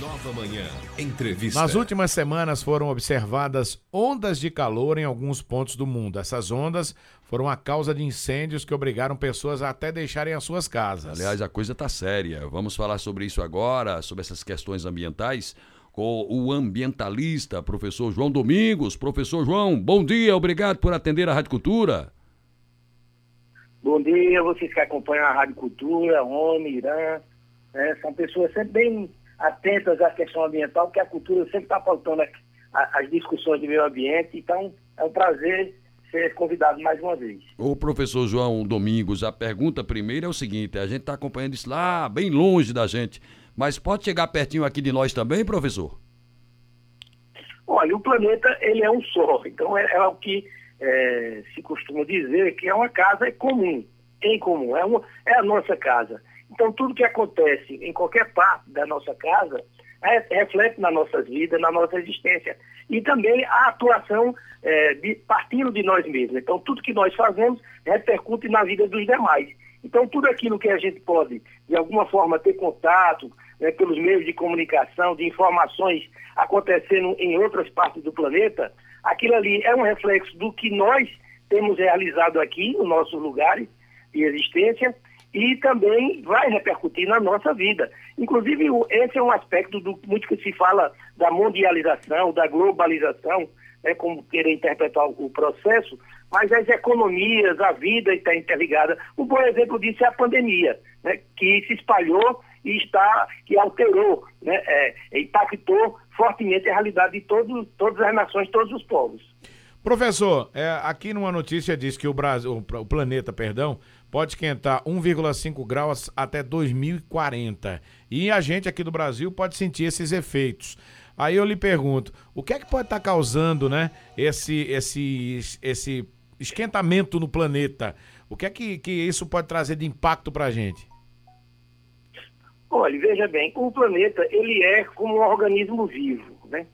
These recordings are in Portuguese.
Nova Manhã, entrevista. Nas últimas semanas foram observadas ondas de calor em alguns pontos do mundo. Essas ondas foram a causa de incêndios que obrigaram pessoas a até deixarem as suas casas. Aliás, a coisa está séria. Vamos falar sobre isso agora, sobre essas questões ambientais, com o ambientalista, professor João Domingos. Professor João, bom dia, obrigado por atender a Rádio Cultura. Bom dia, vocês que acompanham a Rádio Cultura, ONU, Irã. Né, são pessoas sempre bem atentas à questão ambiental, porque a cultura sempre está faltando as discussões de meio ambiente. Então, é um prazer ser convidado mais uma vez. O professor João Domingos, a pergunta primeira é o seguinte: a gente está acompanhando isso lá, bem longe da gente, mas pode chegar pertinho aqui de nós também, professor? Olha, o planeta ele é um só, então é, é o que é, se costuma dizer que é uma casa comum, em comum, é, uma, é a nossa casa. Então, tudo que acontece em qualquer parte da nossa casa é, reflete na nossa vida, na nossa existência. E também a atuação é, de, partindo de nós mesmos. Então, tudo que nós fazemos repercute na vida dos demais. Então, tudo aquilo que a gente pode, de alguma forma, ter contato né, pelos meios de comunicação, de informações acontecendo em outras partes do planeta, aquilo ali é um reflexo do que nós temos realizado aqui, nos nossos lugares de existência, e também vai repercutir na nossa vida. Inclusive, esse é um aspecto do muito que se fala da mundialização, da globalização, né, como querer interpretar o processo, mas as economias, a vida está interligada. Um bom exemplo disso é a pandemia, né, que se espalhou e está, que alterou, né, é, impactou fortemente a realidade de todos, todas as nações, todos os povos. Professor, é, aqui numa notícia diz que o Brasil, o planeta, perdão, pode esquentar 1,5 graus até 2040. E a gente aqui do Brasil pode sentir esses efeitos. Aí eu lhe pergunto, o que é que pode estar causando, né, esse esse esse esquentamento no planeta? O que é que, que isso pode trazer de impacto para a gente? Olha, veja bem, o planeta ele é como um organismo vivo, né?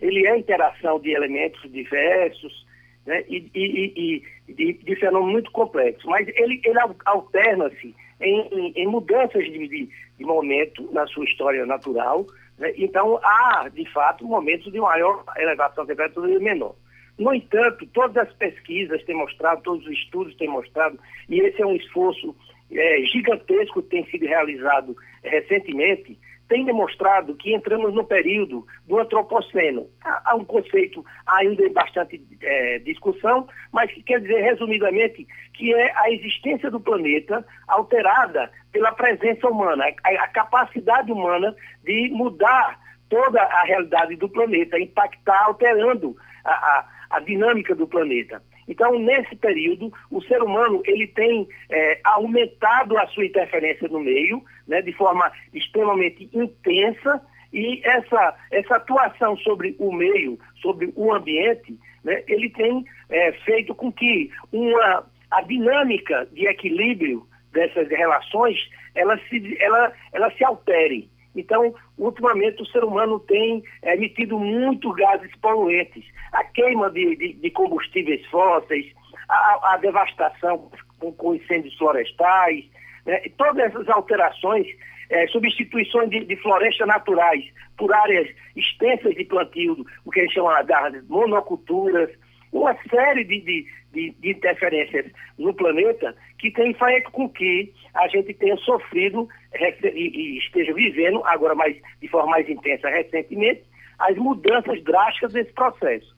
ele é interação de elementos diversos né, e, e, e de, de, fenômenos muito complexos, mas ele, ele alterna-se em, em, em, mudanças de, de, de, momento na sua história natural. Né, então, há, de fato, momentos de maior elevação da temperatura e menor. No entanto, todas as pesquisas têm mostrado, todos os estudos têm mostrado, e esse é um esforço é, gigantesco que tem sido realizado recentemente, tem demonstrado que entramos no período do antropoceno. Há, um conceito ainda em bastante é, discussão, mas que quer dizer, resumidamente, que é a existência do planeta alterada pela presença humana, a, a capacidade humana de mudar toda a realidade do planeta, impactar, alterando a, a, a dinâmica do planeta. Então, nesse período, o ser humano ele tem é, aumentado a sua interferência no meio, né, de forma extremamente intensa, e essa, essa atuação sobre o meio, sobre o ambiente, né, ele tem é, feito com que uma, a dinâmica de equilíbrio dessas relações ela se, ela, ela se altere. Então, ultimamente, o ser humano tem emitido muito gases poluentes. A queima de, de, de combustíveis fósseis, a, a devastação com, com, incêndios florestais, né? todas essas alterações, é, substituições de, de, florestas naturais por áreas extensas de plantio, o que eles chamam de monoculturas, uma série de, de, de, de interferências no planeta que tem feito com que a gente tenha sofrido e, e esteja vivendo, agora mais, de forma mais intensa recentemente, as mudanças drásticas desse processo.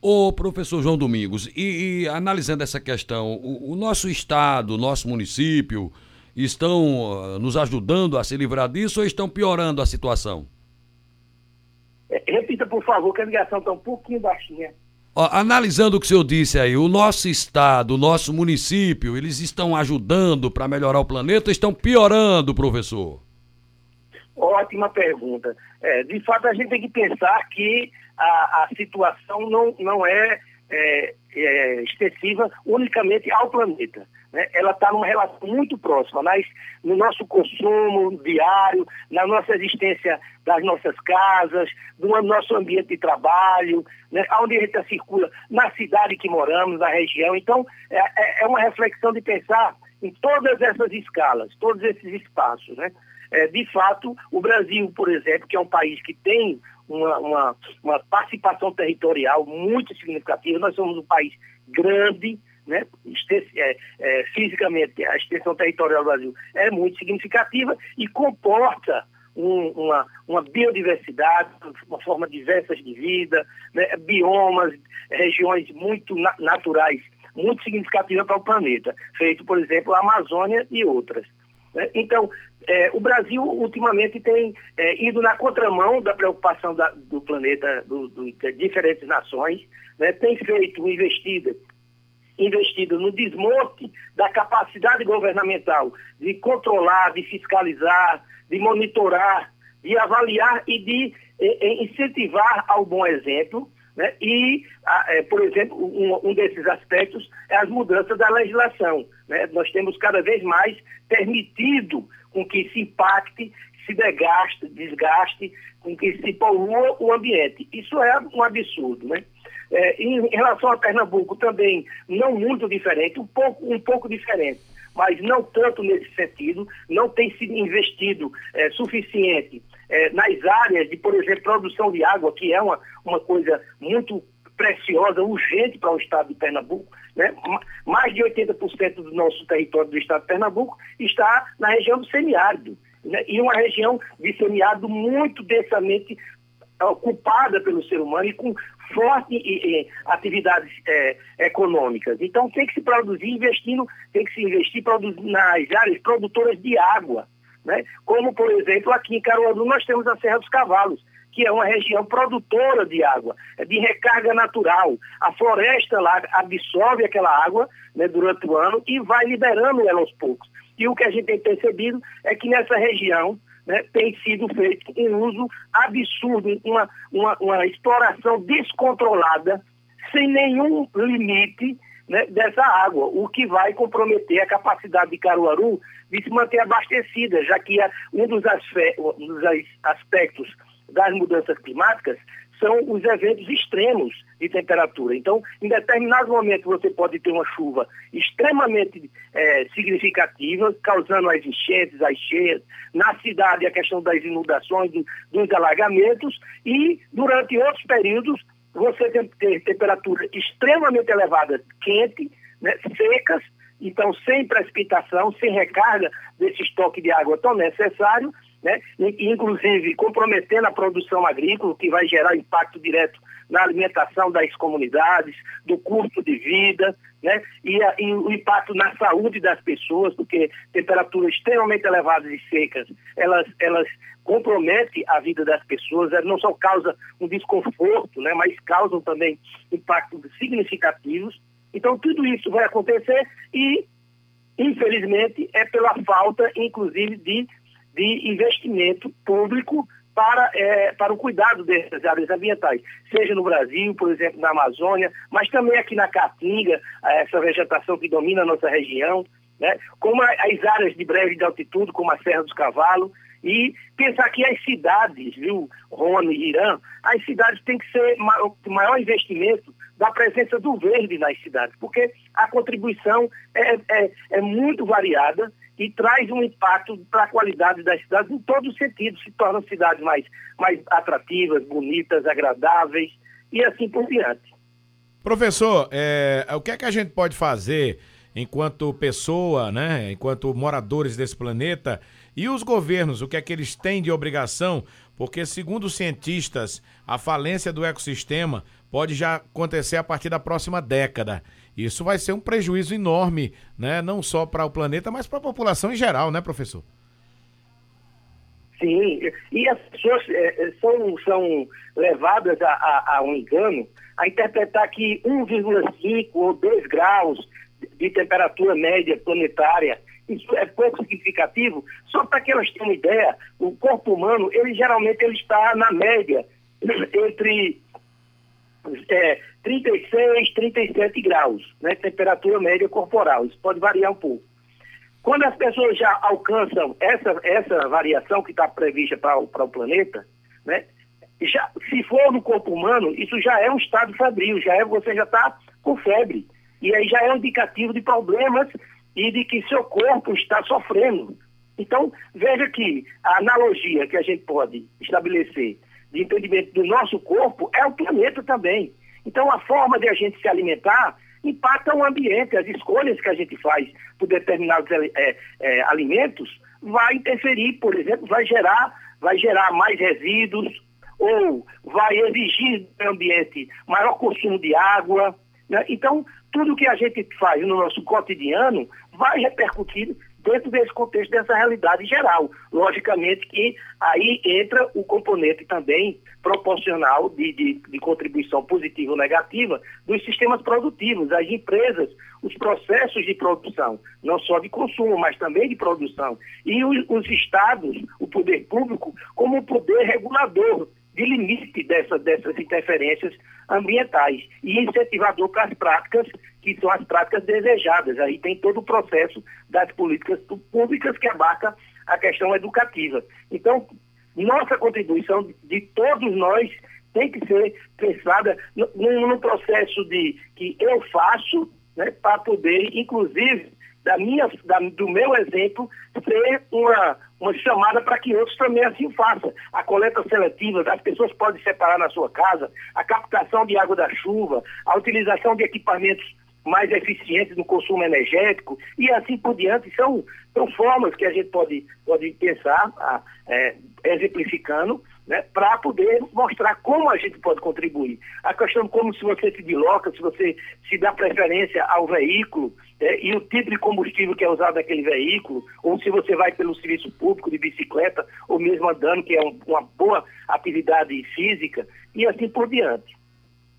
Ô professor João Domingos, e, e analisando essa questão, o, o, nosso estado, o nosso município estão uh, nos ajudando a se livrar disso ou estão piorando a situação? É, repita, por favor, que a ligação está um pouquinho baixinha. Ó, analisando o que o senhor disse aí, o nosso estado, o nosso município, eles estão ajudando para melhorar o planeta estão piorando, professor? Ótima pergunta. É, de fato, a gente tem que pensar que a, a situação não, não é, é, é extensiva unicamente ao planeta né, ela está numa relação muito próxima nas, no nosso consumo diário, na nossa existência das nossas casas, no nosso ambiente de trabalho, né, onde a gente circula, na cidade que moramos, na região. Então, é, é, é uma reflexão de pensar em todas essas escalas, todos esses espaços. Né? é, de fato, o Brasil, por exemplo, que é um país que tem uma, uma, uma participação territorial muito significativa, nós somos um país grande, né? É, é, fisicamente, a extensão territorial do Brasil é muito significativa e comporta um, uma, uma biodiversidade, uma forma diversas de vida, né? biomas, regiões muito na naturais, muito significativas para o planeta, feito, por exemplo, a Amazônia e outras. Né? Então, é, o Brasil ultimamente tem é, ido na contramão da preocupação da, do planeta, do, do, de diferentes nações, né? tem feito, investido, investido no desmonte da capacidade governamental de controlar, de fiscalizar, de monitorar, de avaliar e de eh, incentivar ao bom exemplo. Né? E, eh, por exemplo, um, desses aspectos é as mudanças da legislação. Né? Nós temos cada vez mais permitido com que se impacte, se desgaste, desgaste, com que se polua o ambiente. Isso é um absurdo. Né? É, em relação a Pernambuco também, não muito diferente, um pouco, um pouco diferente mas não tanto nesse sentido, não tem sido investido é, suficiente é, nas áreas de, por exemplo, produção de água, que é uma, uma coisa muito preciosa, urgente para o estado de Pernambuco. Né? Mais de 80% do nosso território do estado de Pernambuco está na região do semiárido. Né? E uma região de semiárido muito densamente ocupada pelo ser humano e com fortes atividades é, econômicas. Então tem que se produzir investindo, tem que se investir nas áreas produtoras de água. Né? Como, por exemplo, aqui em Caruaru nós temos a Serra dos Cavalos, que é uma região produtora de água, é de recarga natural. A floresta lá absorve aquela água né, durante o ano e vai liberando ela aos poucos. E o que a gente tem percebido é que nessa região né, tem sido feito um uso absurdo, uma, uma, uma exploração descontrolada, sem nenhum limite né, dessa água, o que vai comprometer a capacidade de Caruaru de se manter abastecida, já que um dos, aspectos das mudanças climáticas são os eventos extremos de temperatura. Então, em determinados momentos, você pode ter uma chuva extremamente é, significativa, causando as enchentes, as cheias. Na cidade, a questão das inundações, do, dos alagamentos. E, durante outros períodos, você tem ter temperaturas extremamente elevadas, quente, né, secas, então sem precipitação, sem recarga desse estoque de água tão necessário, né? inclusive comprometendo a produção agrícola, que vai gerar impacto direto na alimentação das comunidades, do custo de vida, né? e, a, e o impacto na saúde das pessoas, porque temperaturas extremamente elevadas e secas, elas, elas comprometem a vida das pessoas, elas não só causam um desconforto, né? mas causam também impactos significativos. Então, tudo isso vai acontecer e, infelizmente, é pela falta, inclusive, de de investimento público para, é, para o cuidado dessas áreas ambientais, seja no Brasil, por exemplo, na Amazônia, mas também aqui na Caatinga, essa vegetação que domina a nossa região, né? como as áreas de breve de altitude, como a Serra dos Cavalos, e pensar que as cidades, viu, Rony e Irã, as cidades têm que ser o maior investimento da presença do verde nas cidades, porque a contribuição é, é, é muito variada e traz um impacto para a qualidade das cidades em todos os sentidos. Se tornam cidades mais, mais atrativas, bonitas, agradáveis e assim por diante. Professor, é, o que é que a gente pode fazer enquanto pessoa, né, enquanto moradores desse planeta e os governos, o que é que eles têm de obrigação? Porque, segundo os cientistas, a falência do ecossistema pode já acontecer a partir da próxima década. Isso vai ser um prejuízo enorme, né? Não só para o planeta, mas para a população em geral, né, professor? Sim, e as pessoas é, são, são levadas a, a, a, um engano a interpretar que 1,5 ou 2 graus de temperatura média planetária, isso é pouco significativo. Só para que elas tenham ideia, o corpo humano, ele geralmente ele está na média entre é, 36, 37 graus, né? Temperatura média corporal. Isso pode variar um pouco. Quando as pessoas já alcançam essa, essa variação que está prevista para o planeta, né? Já, se for no corpo humano, isso já é um estado febril, já é, você já está com febre. E aí já é um indicativo de problemas e de que seu corpo está sofrendo Então, veja que a analogia que a gente pode estabelecer de entendimento do nosso corpo é o planeta também. Então, a forma de a gente se alimentar impacta o ambiente, as escolhas que a gente faz por determinados é, é, alimentos vai interferir, por exemplo, vai gerar, vai gerar mais resíduos ou vai exigir do ambiente maior consumo de água. Né? Então, tudo que a gente faz no nosso cotidiano vai repercutir dentro desse contexto, dessa realidade geral. Logicamente que aí entra o componente também proporcional de, de, de, contribuição positiva ou negativa dos sistemas produtivos, as empresas, os processos de produção, não só de consumo, mas também de produção. E os, os estados, o poder público, como poder regulador de limite dessa, dessas interferências ambientais e incentivador para as práticas que são as práticas desejadas. Aí tem todo o processo das políticas públicas que abarca a questão educativa. Então, nossa contribuição de todos nós tem que ser pensada no processo de que eu faço né, para poder, inclusive, da minha, da, do meu exemplo, ser uma, uma chamada para que outros também assim façam. A coleta seletiva, as pessoas podem separar na sua casa, a captação de água da chuva, a utilização de equipamentos mais eficientes no consumo energético e assim por diante. São, são formas que a gente pode, pode pensar, a, é, exemplificando, né, para poder mostrar como a gente pode contribuir. A questão como se você se desloca, se você se dá preferência ao veículo é, e o tipo de combustível que é usado naquele veículo, ou se você vai pelo serviço público de bicicleta, ou mesmo andando, que é um, uma boa atividade física, e assim por diante.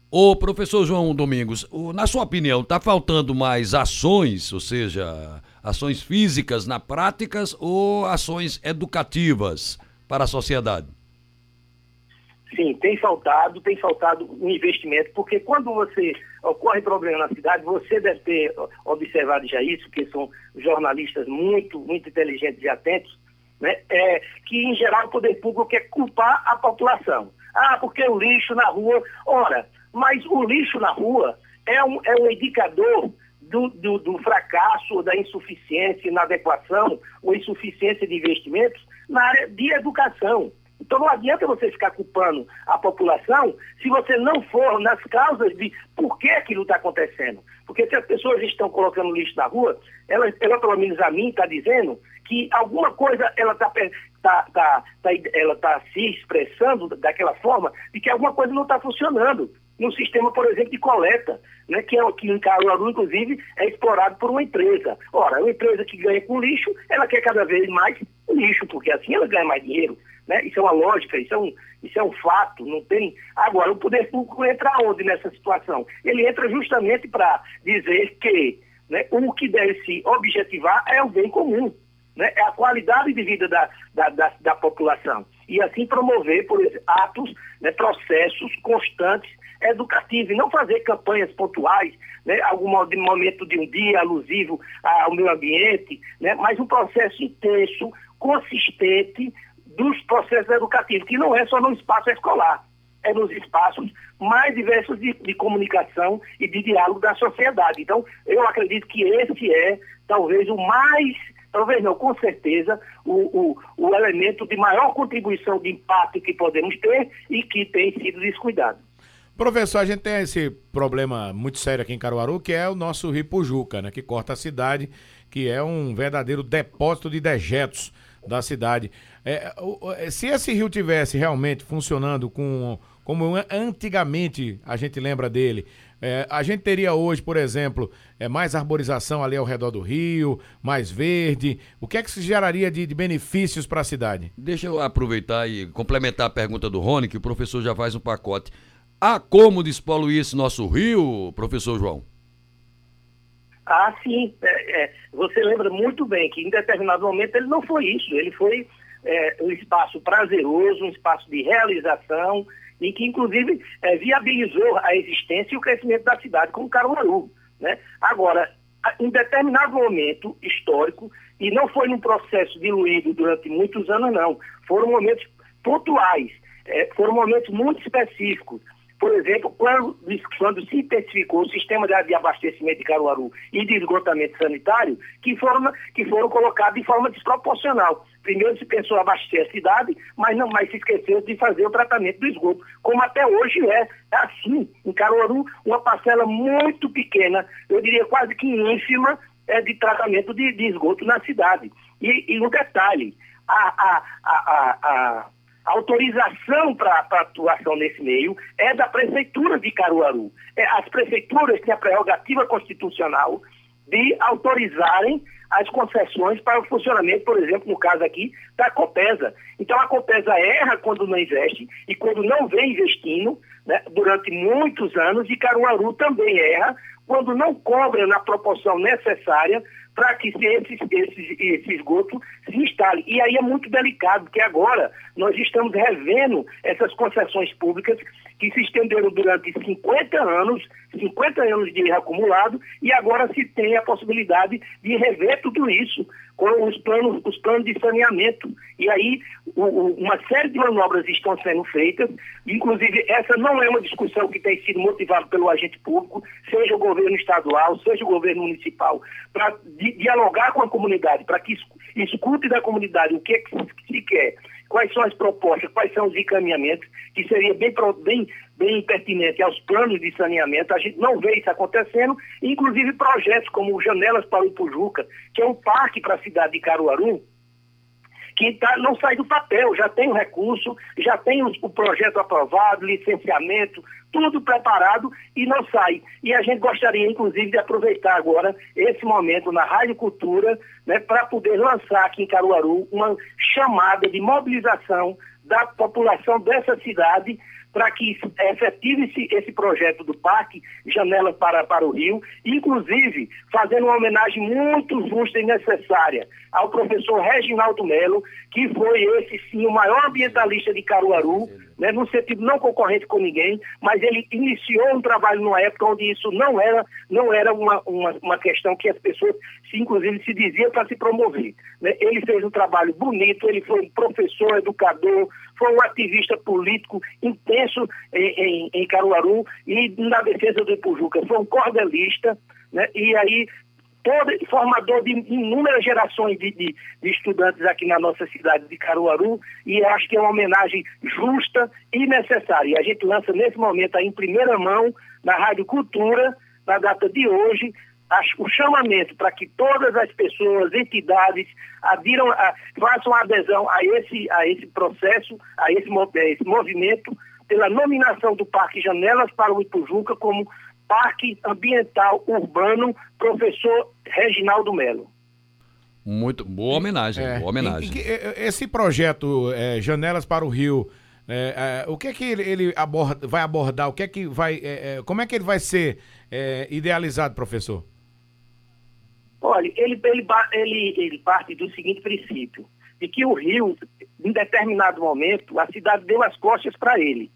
Ô professor João Domingos, na sua opinião, está faltando mais ações, ou seja, ações físicas na práticas ou ações educativas para a sociedade? Sim, tem faltado, tem faltado um investimento, porque quando você ocorre problema na cidade, você deve ter observado já isso, que são jornalistas muito, muito inteligentes e atentos, né? É, que em geral o poder público quer culpar a população. Ah, porque o lixo na rua. Ora, mas o lixo na rua é um, é um indicador do, do, do fracasso, da insuficiência, inadequação ou insuficiência de investimentos na área de educação. Então não adianta você ficar culpando a população se você não for nas causas de por que aquilo está acontecendo. Porque se as pessoas estão colocando lixo na rua, ela, ela pelo menos a mim está dizendo que alguma coisa ela está tá, tá, tá, ela tá se expressando daquela forma de que alguma coisa não está funcionando no sistema, por exemplo, de coleta, né, que, é, que em Caruaru, inclusive, é explorado por uma empresa. Ora, uma empresa que ganha com lixo, ela quer cada vez mais lixo, porque assim ela ganha mais dinheiro. Né? Isso é uma lógica, isso é um, isso é um fato, não tem. Agora, o poder público entra onde nessa situação? Ele entra justamente para dizer que né, o que deve se objetivar é o bem comum, né? é a qualidade de vida da, da, da, da população. E assim promover, por exemplo, atos, né, processos constantes educativos, e não fazer campanhas pontuais, né, algum momento de um dia alusivo ao meio ambiente, né, mas um processo intenso, consistente, dos processos educativos, que não é só no espaço escolar, é nos espaços mais diversos de, de, comunicação e de diálogo da sociedade. Então, eu acredito que esse é talvez o mais, talvez não, com certeza, o, o, o elemento de maior contribuição de impacto que podemos ter e que tem sido descuidado. Professor, a gente tem esse problema muito sério aqui em Caruaru, que é o nosso Rio Pujuca, né, que corta a cidade, que é um verdadeiro depósito de dejetos da cidade. É, é, se esse rio tivesse realmente funcionando com como antigamente a gente lembra dele, é, a gente teria hoje, por exemplo, é, mais arborização ali ao redor do rio, mais verde. O que é que se geraria de, de benefícios para a cidade? Deixa eu aproveitar e complementar a pergunta do Rony, que o professor já faz um pacote. Há como despoluir esse nosso rio, professor João? Ah, sim. É, é, você lembra muito bem que em determinado momento ele não foi isso. Ele foi é, um espaço prazeroso, um espaço de realização, e que inclusive é, viabilizou a existência e o crescimento da cidade como Caruaru. Né? Agora, em determinado momento histórico, e não foi num processo diluído durante muitos anos, não. Foram momentos pontuais, é, foram momentos muito específicos Por exemplo, quando, quando se intensificou o sistema de, abastecimento de Caruaru e de esgotamento sanitário, que foram, que foram colocados de forma desproporcional. Primeiro se pensou abastecer a cidade, mas não mais se esqueceu de fazer o tratamento do esgoto, como até hoje é. É assim, em Caruaru, uma parcela muito pequena, eu diria quase que ínfima, é de tratamento de, de esgoto na cidade. E, e um detalhe, a, a, a, a autorização para atuação nesse meio é da Prefeitura de Caruaru. É, as prefeituras têm a prerrogativa constitucional de autorizarem as concessões para o funcionamento, por exemplo, no caso aqui, da Copesa. Então a Copesa erra quando não investe e quando não vem investindo né, durante muitos anos, e Caruaru também erra quando não cobra na proporção necessária para que esse, esse, esse esgoto se instale. E aí é muito delicado, porque agora nós estamos revendo essas concessões públicas que se estenderam durante 50 anos, 50 anos de acumulado, e agora se tem a possibilidade de rever tudo isso com os planos, os planos de saneamento. E aí o, o, uma série de manobras estão sendo feitas, inclusive essa não é uma discussão que tem sido motivada pelo agente público, seja o governo estadual, seja o governo municipal, para di dialogar com a comunidade, para que escute da comunidade o que, é que se quer quais são as propostas, quais são os encaminhamentos, que seria bem, bem, bem pertinente aos planos de saneamento. A gente não vê isso acontecendo, inclusive projetos como Janelas para o Ipujuca, que é um parque para a cidade de Caruaru, que tá, não sai do papel, já tem o recurso, já tem o, o projeto aprovado, licenciamento, tudo preparado e não sai. E a gente gostaria, inclusive, de aproveitar agora esse momento na Rádio Cultura, né, para poder lançar aqui em Caruaru uma chamada de mobilização da população dessa cidade para que efetive-se esse projeto do parque Janela para, para o Rio, inclusive fazendo uma homenagem muito justa e necessária ao professor Reginaldo Melo, que foi esse sim o maior ambientalista de Caruaru, né, no sentido não concorrente com ninguém, mas ele iniciou um trabalho numa época onde isso não era, não era uma, uma, uma questão que as pessoas, se, inclusive, se diziam para se promover. Né? Ele fez um trabalho bonito, ele foi um professor, educador, foi um ativista político intenso em, em, em Caruaru e na defesa do Ipujuca. Foi um cordelista, né? e aí todo, formador de inúmeras gerações de, de, de, estudantes aqui na nossa cidade de Caruaru, e acho que é uma homenagem justa e necessária. E a gente lança nesse momento aí em primeira mão, na Rádio Cultura, na data de hoje, o chamamento para que todas as pessoas, entidades, adiram, a, façam adesão a esse, a esse processo, a esse, a esse movimento, pela nominação do Parque Janelas para o Ipujuca como Parque Ambiental Urbano, professor Reginaldo Melo. Muito boa homenagem, é, boa homenagem. E, e, esse projeto é, Janelas para o Rio, é, é, o que é que ele, ele aborda, vai abordar? O que é que vai, é, é, como é que ele vai ser idealizado, professor? Olha, ele, ele, ele, ele parte do seguinte princípio, de que o Rio, em determinado momento, a cidade deu as costas para ele.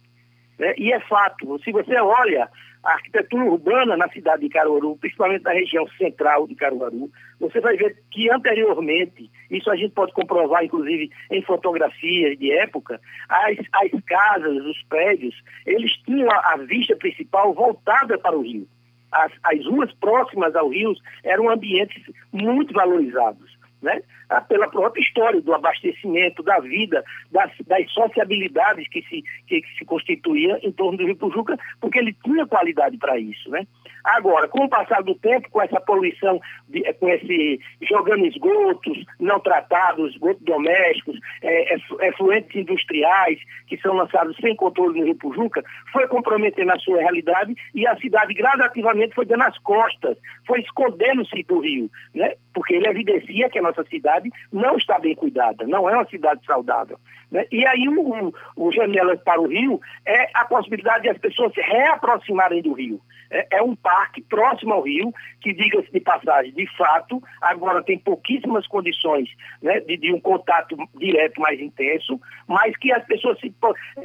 Né? E é fato, se você olha a arquitetura urbana na cidade de Caruaru, principalmente na região central de Caruaru, você vai ver que anteriormente, isso a gente pode comprovar inclusive em fotografias de época, as, as casas, os prédios, eles tinham a, a vista principal voltada para o rio. As, as ruas próximas ao rio eram ambientes muito valorizados né? Ah, pela própria história do abastecimento, da vida, das, das sociabilidades que se, que, que se constituía em torno do Rio Pujuca, porque ele tinha qualidade para isso. Né? Agora, com o passar do tempo, com essa poluição, de, com esse jogando esgotos não tratados, esgotos domésticos, é, efluentes industriais que são lançados sem controle no Rio Pujuca, foi comprometendo a sua realidade e a cidade gradativamente foi dando as costas, foi escondendo-se do rio, né? porque ele evidencia que a nossa cidade não está bem cuidada, não é uma cidade saudável. Né? E aí o, o, o Janelas para o Rio é a possibilidade de as pessoas se reaproximarem do rio. É, é um parque próximo ao rio, que, diga-se de passagem, de fato, agora tem pouquíssimas condições né, de, de, um contato direto mais intenso, mas que as pessoas se,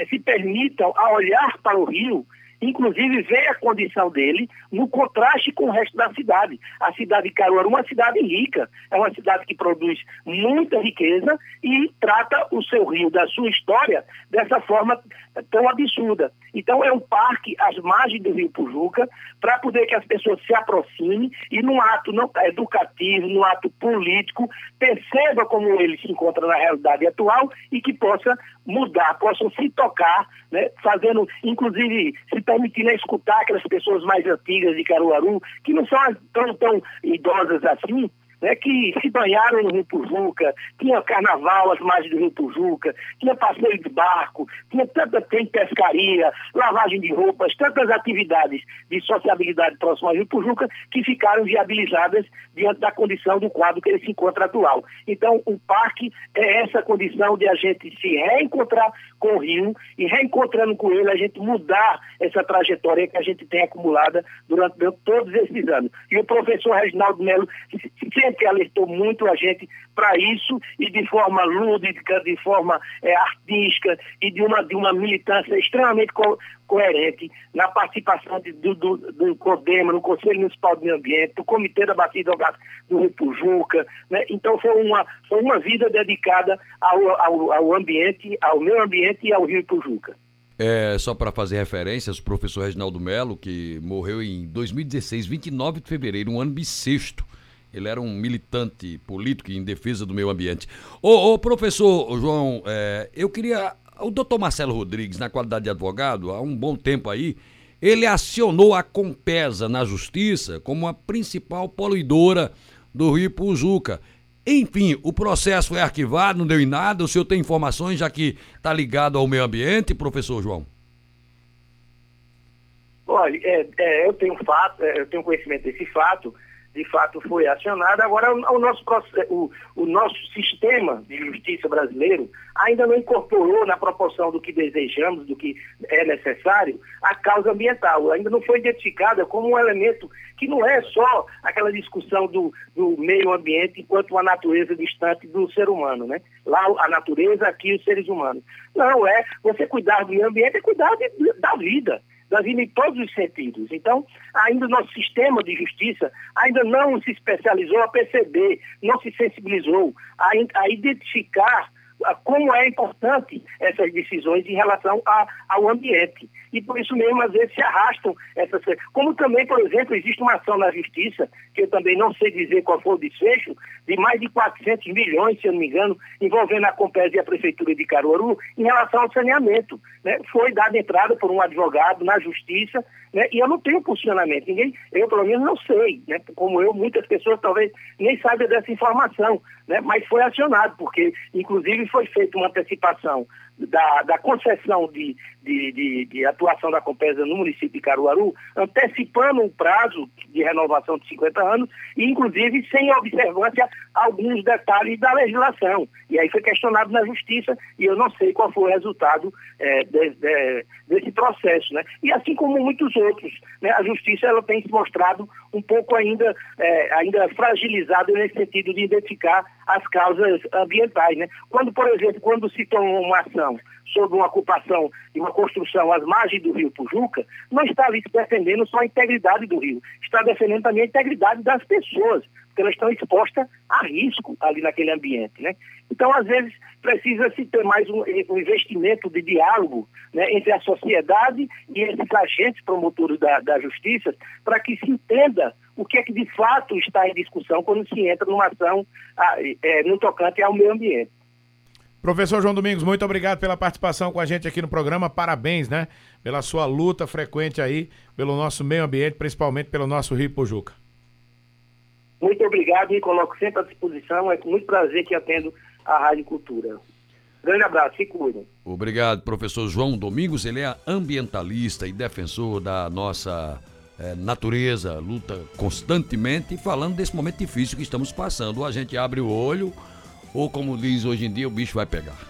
se permitam, a olhar para o rio, inclusive vê a condição dele no contraste com o resto da cidade. A cidade de Caruaru é uma cidade rica, é uma cidade que produz muita riqueza e trata o seu rio, da sua história, dessa forma tão absurda. Então é um parque às margens do Rio Pujuca para poder que as pessoas se aproximem e num ato não educativo, num ato político, perceba como ele se encontra na realidade atual e que possa mudar, possam se tocar, né, fazendo, inclusive, se permitindo escutar aquelas pessoas mais antigas de Caruaru, que não são tão, tão idosas assim, né, que se banharam no Rio Pujuca, tinha carnaval às margens do Rio Pujuca, tinha passeio de barco, tinha tanta tem pescaria, lavagem de roupas, tantas atividades de sociabilidade próxima ao Rio Pujuca que ficaram viabilizadas diante da condição do quadro que ele se encontra atual. Então, o parque é essa condição de a gente se reencontrar com o Rio e reencontrando com ele, a gente mudar essa trajetória que a gente tem acumulada durante todos esses anos. E o professor Reginaldo Melo sempre alertou muito a gente para isso e de forma lúdica, de forma é, artística e de uma, de uma militância extremamente co coerente na participação de, do, do, do CODEMA, no Conselho Municipal do Meio Ambiente, do Comitê da Bacia do Rio Pujuca, né? Então foi uma, foi uma vida dedicada ao, ao, ao ambiente, ao meio ambiente e ao Rio Pujuca. É, só para fazer referências, o professor Reginaldo Melo, que morreu em 2016, 29 de fevereiro, um ano bissexto. Ele era um militante político em defesa do meio ambiente. Ô, ô professor João, é, eu queria. O doutor Marcelo Rodrigues, na qualidade de advogado, há um bom tempo aí, ele acionou a Compesa na justiça como a principal poluidora do Rio Pujuca. Enfim, o processo é arquivado, não deu em nada. O senhor tem informações, já que está ligado ao meio ambiente, professor João? Olha, é, é, eu tenho fato, é, eu tenho conhecimento desse fato de fato foi acionada. Agora, o nosso, o, o nosso sistema de justiça brasileiro ainda não incorporou na proporção do que desejamos, do que é necessário, a causa ambiental. Ainda não foi identificada como um elemento que não é só aquela discussão do, do meio ambiente enquanto uma natureza distante do ser humano, né? Lá a natureza, aqui os seres humanos. Não, é você cuidar do meio ambiente é cuidar de, da vida da vida em todos os sentidos. Então, ainda o nosso sistema de justiça ainda não se especializou a perceber, não se sensibilizou a, a identificar como é importante essas decisões em relação a, ao ambiente. E por isso mesmo, às vezes, se arrastam essas coisas. Como também, por exemplo, existe uma ação na Justiça, que eu também não sei dizer qual foi o desfecho, de mais de 400 milhões, se eu não me engano, envolvendo a Compes e a Prefeitura de Caruaru, em relação ao saneamento. Né? Foi dada entrada por um advogado na Justiça, né? e eu não tenho posicionamento. Ninguém, eu, pelo menos, não sei. Né? Como eu, muitas pessoas talvez nem saibam dessa informação, né? mas foi acionado, porque, inclusive, foi feita uma antecipação da, da concessão de, de, de, de, atuação da Compesa no município de Caruaru, antecipando o prazo de renovação de 50 anos e, inclusive, sem observância alguns detalhes da legislação. E aí foi questionado na Justiça e eu não sei qual foi o resultado é, de, de, desse processo. Né? E assim como muitos outros, né? a Justiça ela tem se mostrado um pouco ainda, é, ainda fragilizada nesse sentido de identificar as causas ambientais. Né? Quando, por exemplo, quando se toma uma ação sobre uma ocupação e uma construção às margens do rio Pujuca, não está ali defendendo só a integridade do rio, está defendendo também a integridade das pessoas, porque elas estão expostas a risco ali naquele ambiente. Né? Então, às vezes, precisa-se ter mais um, um, investimento de diálogo né, entre a sociedade e esses agentes promotores da, da justiça, para que se entenda o que é que de fato está em discussão quando se entra numa ação a, é, no tocante ao meio ambiente. Professor João Domingos, muito obrigado pela participação com a gente aqui no programa. Parabéns, né? Pela sua luta frequente aí pelo nosso meio ambiente, principalmente pelo nosso Rio Pojuca. Muito obrigado, me coloco sempre à disposição. É com muito prazer que atendo a Rádio Cultura. Grande abraço, se cuidem. Obrigado, professor João Domingos. Ele é ambientalista e defensor da nossa é, natureza, luta constantemente, falando desse momento difícil que estamos passando. Ou a gente abre o olho ou como diz hoje em dia, o bicho vai pegar.